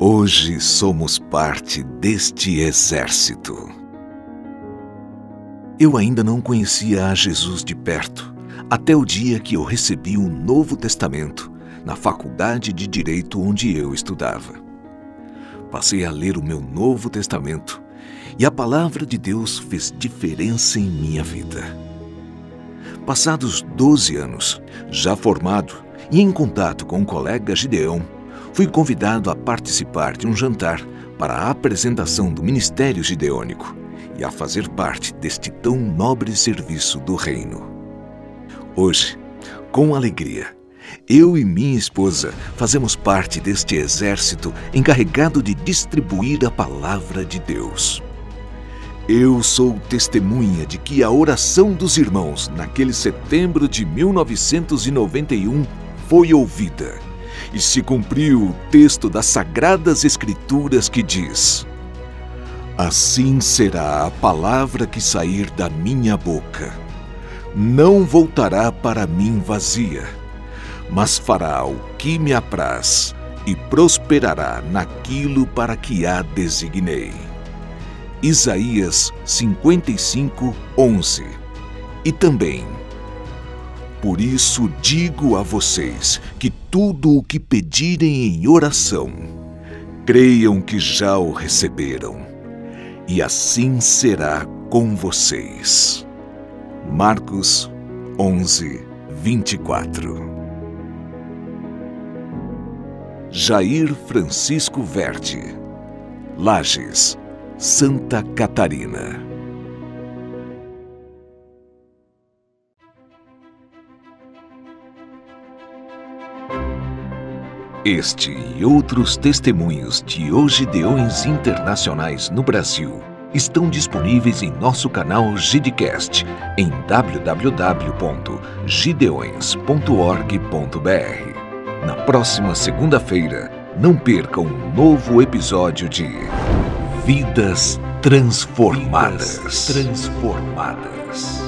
Hoje somos parte deste exército. Eu ainda não conhecia a Jesus de perto, até o dia que eu recebi o Novo Testamento na faculdade de Direito onde eu estudava. Passei a ler o meu Novo Testamento e a palavra de Deus fez diferença em minha vida. Passados 12 anos, já formado e em contato com o colega Gideão, fui convidado a participar de um jantar para a apresentação do Ministério Gideônico e a fazer parte deste tão nobre serviço do Reino. Hoje, com alegria, eu e minha esposa fazemos parte deste exército encarregado de distribuir a palavra de Deus. Eu sou testemunha de que a oração dos irmãos naquele setembro de 1991 foi ouvida e se cumpriu o texto das Sagradas Escrituras que diz: Assim será a palavra que sair da minha boca. Não voltará para mim vazia, mas fará o que me apraz e prosperará naquilo para que a designei. Isaías 55, 11. E também por isso digo a vocês que tudo o que pedirem em oração, creiam que já o receberam, e assim será com vocês. Marcos 11, 24 Jair Francisco Verde Lages, Santa Catarina Este e outros testemunhos de Ogideões Internacionais no Brasil estão disponíveis em nosso canal Gidecast em www.gideões.org.br. Na próxima segunda-feira, não perca um novo episódio de Vidas Transformadas. Vidas transformadas.